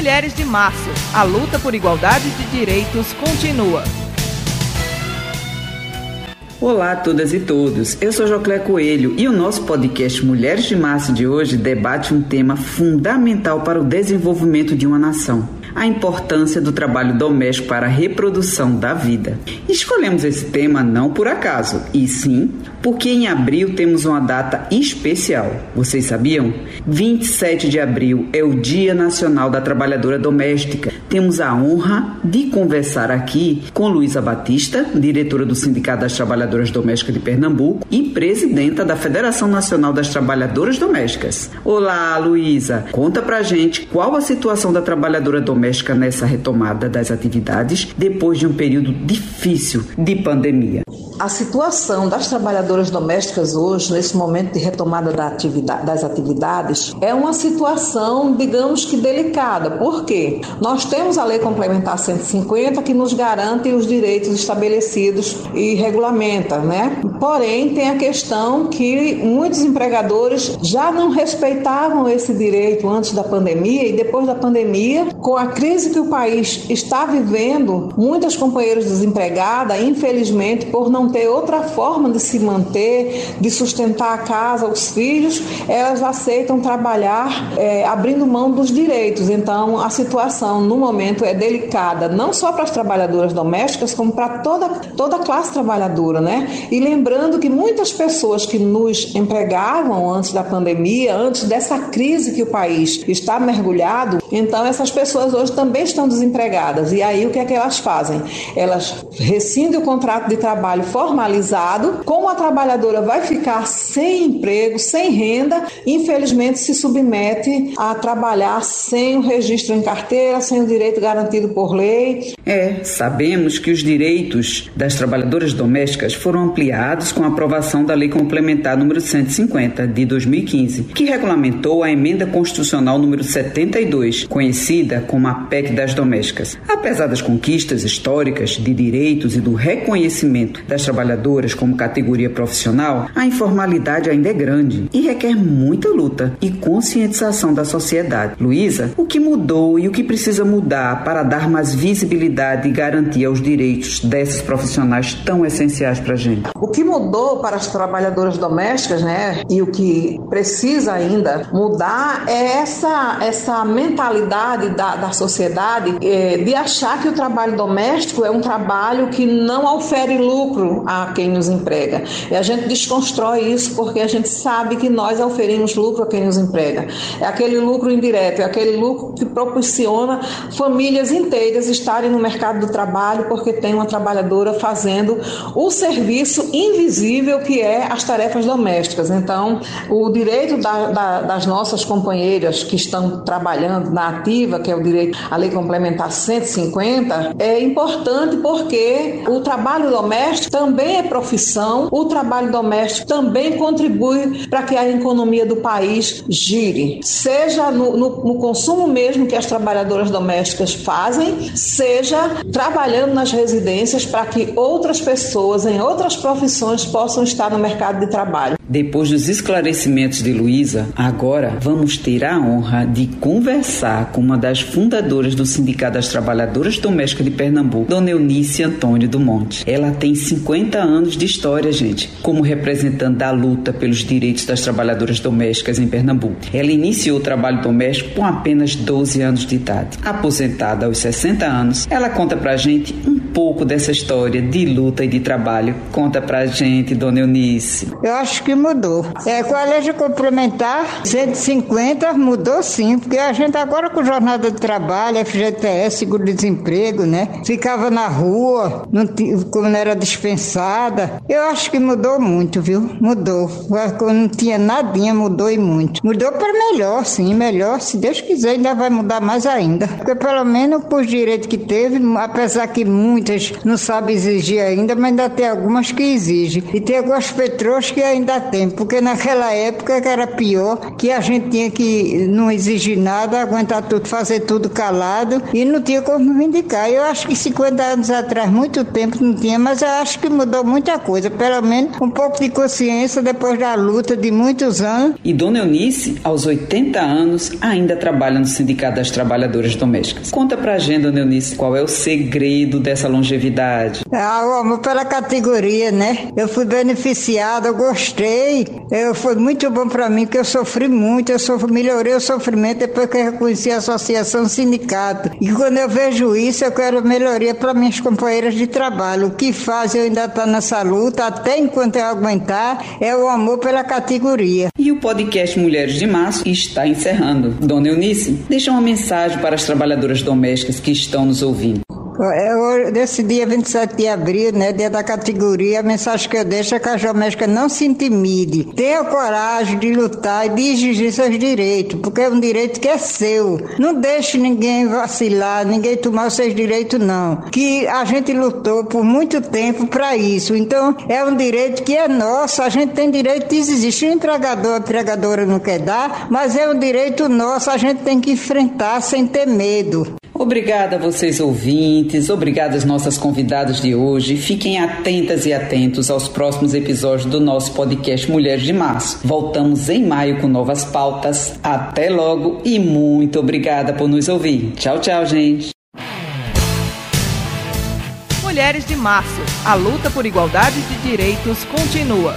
Mulheres de Março. A luta por igualdade de direitos continua. Olá a todas e todos, eu sou Joclé Coelho e o nosso podcast Mulheres de Março de hoje debate um tema fundamental para o desenvolvimento de uma nação a importância do trabalho doméstico para a reprodução da vida. Escolhemos esse tema não por acaso, e sim porque em abril temos uma data especial. Vocês sabiam? 27 de abril é o Dia Nacional da Trabalhadora Doméstica. Temos a honra de conversar aqui com Luísa Batista, diretora do Sindicato das Trabalhadoras Domésticas de Pernambuco e presidenta da Federação Nacional das Trabalhadoras Domésticas. Olá, Luísa. Conta pra gente qual a situação da trabalhadora doméstica nessa retomada das atividades depois de um período difícil de pandemia. A situação das trabalhadoras domésticas hoje, nesse momento de retomada da atividade, das atividades, é uma situação, digamos que delicada. Por quê? Nós temos a Lei Complementar 150 que nos garante os direitos estabelecidos e regulamenta, né? Porém, tem a questão que muitos empregadores já não respeitavam esse direito antes da pandemia e depois da pandemia, com a crise que o país está vivendo, muitas companheiras desempregadas, infelizmente, por não ter outra forma de se manter, de sustentar a casa, os filhos, elas aceitam trabalhar é, abrindo mão dos direitos. Então, a situação no momento é delicada, não só para as trabalhadoras domésticas, como para toda, toda a classe trabalhadora, né? E lembrando que muitas pessoas que nos empregavam antes da pandemia, antes dessa crise que o país está mergulhado, então essas pessoas hoje também estão desempregadas. E aí o que é que elas fazem? Elas rescindem o contrato de trabalho formalizado, como a trabalhadora vai ficar sem emprego, sem renda, infelizmente se submete a trabalhar sem o registro em carteira, sem o direito garantido por lei. É, sabemos que os direitos das trabalhadoras domésticas foram ampliados com a aprovação da Lei Complementar número 150 de 2015, que regulamentou a emenda constitucional número 72, conhecida como a PEC das domésticas. Apesar das conquistas históricas de direitos e do reconhecimento das trabalhadoras como categoria profissional, a informalidade ainda é grande e requer muita luta e conscientização da sociedade. Luísa, o que mudou e o que precisa mudar para dar mais visibilidade e garantia aos direitos dessas profissionais tão essenciais para a gente? O que mudou para as trabalhadoras domésticas, né, e o que precisa ainda mudar é essa, essa mentalidade da, da sociedade é, de achar que o trabalho doméstico é um trabalho que não ofere lucro a quem nos emprega. E a gente desconstrói isso porque a gente sabe que nós oferimos lucro a quem nos emprega. É aquele lucro indireto, é aquele lucro que proporciona famílias inteiras estarem no mercado do trabalho porque tem uma trabalhadora fazendo o serviço invisível que é as tarefas domésticas. Então, o direito da, da, das nossas companheiras que estão trabalhando na ativa, que é o direito, a lei complementar 150, é importante porque o trabalho doméstico também é profissão, o trabalho doméstico também contribui para que a economia do país gire, seja no, no, no consumo mesmo que as trabalhadoras domésticas fazem, seja trabalhando nas residências para que outras pessoas em outras profissões possam estar no mercado de trabalho. Depois dos esclarecimentos de Luísa, agora vamos ter a honra de conversar com uma das fundadoras do Sindicato das Trabalhadoras Domésticas de Pernambuco, Dona Eunice Antônio do Monte. Ela tem 50 anos de história, gente, como representante da luta pelos direitos das trabalhadoras domésticas em Pernambuco. Ela iniciou o trabalho doméstico com apenas 12 anos de idade. Aposentada aos 60 anos, ela conta pra gente pouco dessa história de luta e de trabalho. Conta pra gente, Dona Eunice. Eu acho que mudou. É, com a lei complementar 150 mudou sim, porque a gente agora com jornada de trabalho, FGTS, seguro-desemprego, né? Ficava na rua, não não era dispensada. Eu acho que mudou muito, viu? Mudou. Quando não tinha nadinha, mudou e muito. Mudou para melhor, sim, melhor. Se Deus quiser, ainda vai mudar mais ainda. Porque pelo menos por direito que teve, apesar que muitas muitas não sabem exigir ainda, mas ainda tem algumas que exigem. E tem algumas petrôs que ainda tem, porque naquela época era pior, que a gente tinha que não exigir nada, aguentar tudo, fazer tudo calado e não tinha como vindicar. Eu acho que 50 anos atrás, muito tempo não tinha, mas eu acho que mudou muita coisa, pelo menos um pouco de consciência depois da luta de muitos anos. E Dona Eunice, aos 80 anos, ainda trabalha no Sindicato das Trabalhadoras Domésticas. Conta pra gente, Dona Eunice, qual é o segredo dessa longevidade? Ah, o amor pela categoria, né? Eu fui beneficiada, eu gostei, eu, foi muito bom para mim, porque eu sofri muito, eu sofri, melhorei o sofrimento depois que eu reconheci a associação sindicato. E quando eu vejo isso, eu quero melhoria para minhas companheiras de trabalho. O que faz eu ainda estar tá nessa luta, até enquanto eu aguentar, é o amor pela categoria. E o podcast Mulheres de Março está encerrando. Dona Eunice, deixa uma mensagem para as trabalhadoras domésticas que estão nos ouvindo. Eu, nesse dia 27 de abril, né, dia da categoria, a mensagem que eu deixo é que a doméstica não se intimide. Tenha coragem de lutar e de exigir seus direitos, porque é um direito que é seu. Não deixe ninguém vacilar, ninguém tomar os seus direitos, não. Que a gente lutou por muito tempo para isso. Então, é um direito que é nosso. A gente tem direito de exigir. Se o empregador, a empregadora não quer dar, mas é um direito nosso. A gente tem que enfrentar sem ter medo. Obrigada a vocês ouvintes, obrigada às nossas convidadas de hoje. Fiquem atentas e atentos aos próximos episódios do nosso podcast Mulheres de Março. Voltamos em maio com novas pautas. Até logo e muito obrigada por nos ouvir. Tchau, tchau, gente. Mulheres de Março. A luta por igualdade de direitos continua.